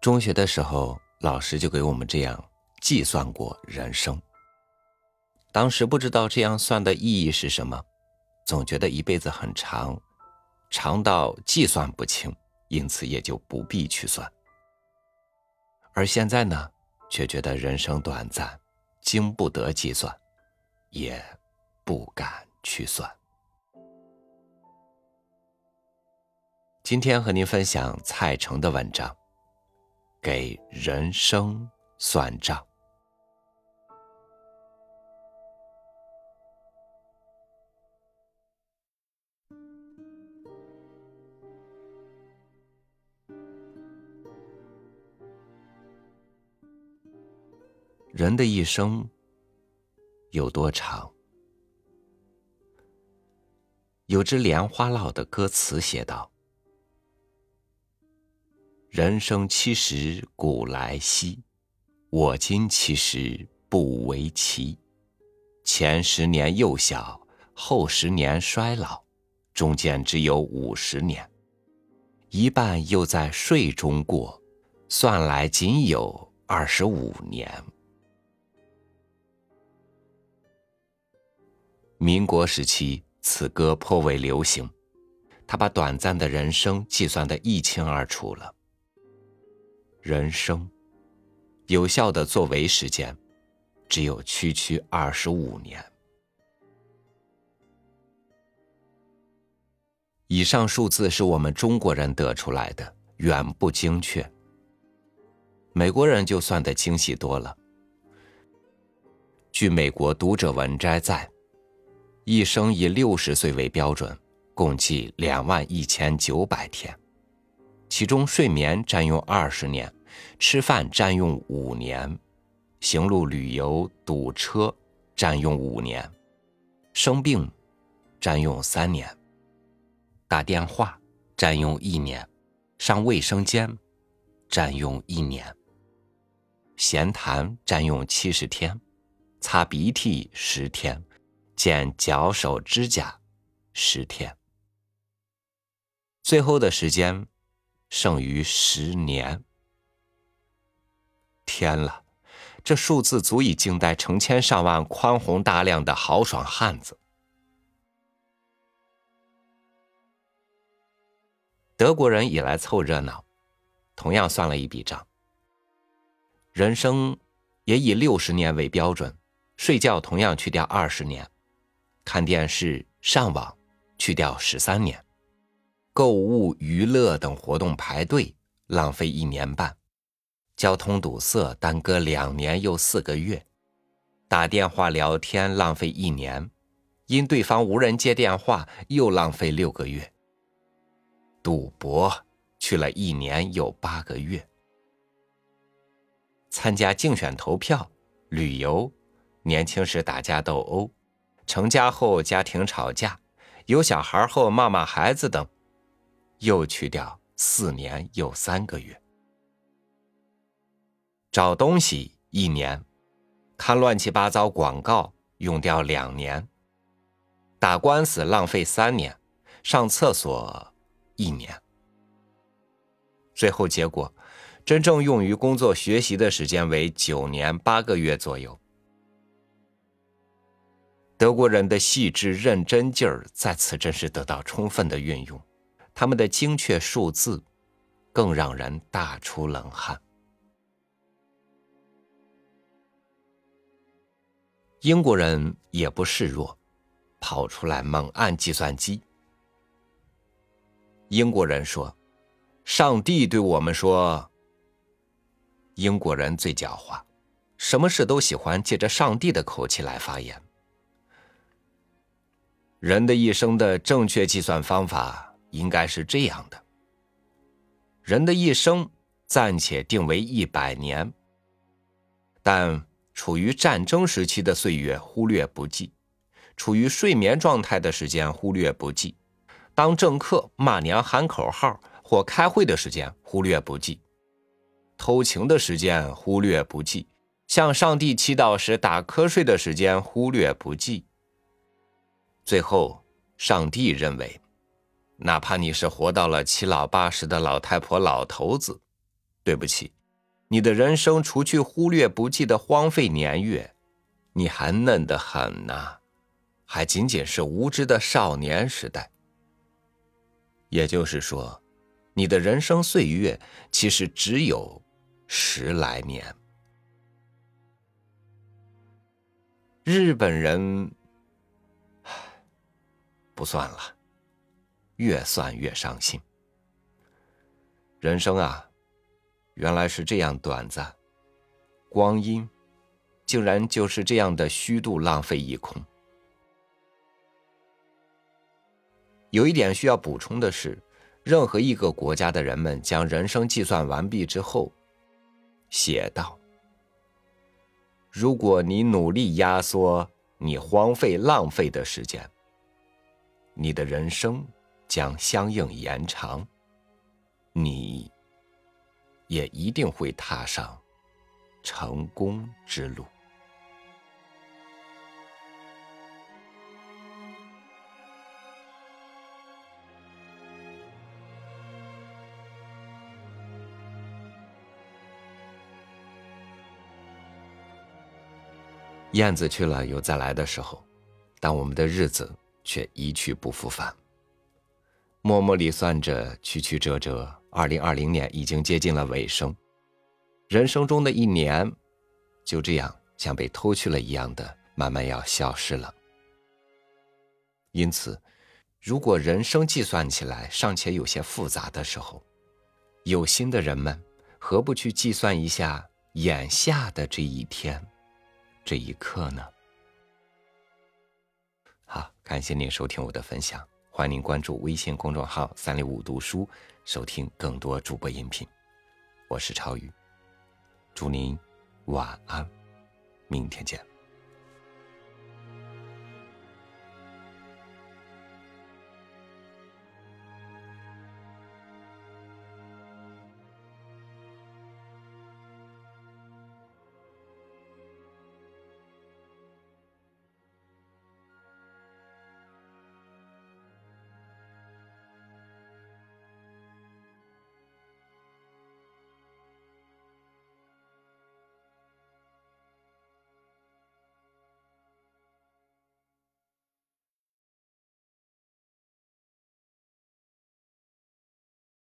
中学的时候，老师就给我们这样计算过人生。当时不知道这样算的意义是什么，总觉得一辈子很长，长到计算不清，因此也就不必去算。而现在呢，却觉得人生短暂，经不得计算，也不敢去算。今天和您分享蔡成的文章，《给人生算账》。人的一生有多长？有支莲花落的歌词写道。人生七十古来稀，我今七十不为奇。前十年幼小，后十年衰老，中间只有五十年，一半又在睡中过，算来仅有二十五年。民国时期，此歌颇为流行，他把短暂的人生计算得一清二楚了。人生有效的作为时间，只有区区二十五年。以上数字是我们中国人得出来的，远不精确。美国人就算得精细多了。据美国读者文摘载，一生以六十岁为标准，共计两万一千九百天，其中睡眠占用二十年。吃饭占用五年，行路旅游堵车占用五年，生病占用三年，打电话占用一年，上卫生间占用一年，闲谈占用七十天，擦鼻涕十天，剪脚手指甲十天，最后的时间剩余十年。天了，这数字足以惊呆成千上万宽宏大量的豪爽汉子。德国人也来凑热闹，同样算了一笔账。人生也以六十年为标准，睡觉同样去掉二十年，看电视、上网去掉十三年，购物、娱乐等活动排队浪费一年半。交通堵塞耽搁两年又四个月，打电话聊天浪费一年，因对方无人接电话又浪费六个月。赌博去了一年又八个月，参加竞选投票、旅游，年轻时打架斗殴，成家后家庭吵架，有小孩后骂骂孩子等，又去掉四年又三个月。找东西一年，看乱七八糟广告用掉两年，打官司浪费三年，上厕所一年，最后结果，真正用于工作学习的时间为九年八个月左右。德国人的细致认真劲儿在此真是得到充分的运用，他们的精确数字更让人大出冷汗。英国人也不示弱，跑出来猛按计算机。英国人说：“上帝对我们说。”英国人最狡猾，什么事都喜欢借着上帝的口气来发言。人的一生的正确计算方法应该是这样的：人的一生暂且定为一百年，但。处于战争时期的岁月忽略不计，处于睡眠状态的时间忽略不计，当政客骂娘喊口号或开会的时间忽略不计，偷情的时间忽略不计，向上帝祈祷时打瞌睡的时间忽略不计。最后，上帝认为，哪怕你是活到了七老八十的老太婆、老头子，对不起，你的人生除去忽略不计的荒废年月，你还嫩得很呢，还仅仅是无知的少年时代。也就是说，你的人生岁月其实只有十来年。日本人，不算了，越算越伤心。人生啊，原来是这样短暂，光阴竟然就是这样的虚度浪费一空。有一点需要补充的是，任何一个国家的人们将人生计算完毕之后，写道。如果你努力压缩你荒废浪费的时间，你的人生将相应延长，你也一定会踏上成功之路。燕子去了，有再来的时候，但我们的日子却一去不复返。默默里算着，曲曲折折，二零二零年已经接近了尾声，人生中的一年，就这样像被偷去了一样的，慢慢要消失了。因此，如果人生计算起来尚且有些复杂的时候，有心的人们，何不去计算一下眼下的这一天？这一刻呢？好，感谢您收听我的分享，欢迎您关注微信公众号“三六五读书”，收听更多主播音频。我是超宇，祝您晚安，明天见。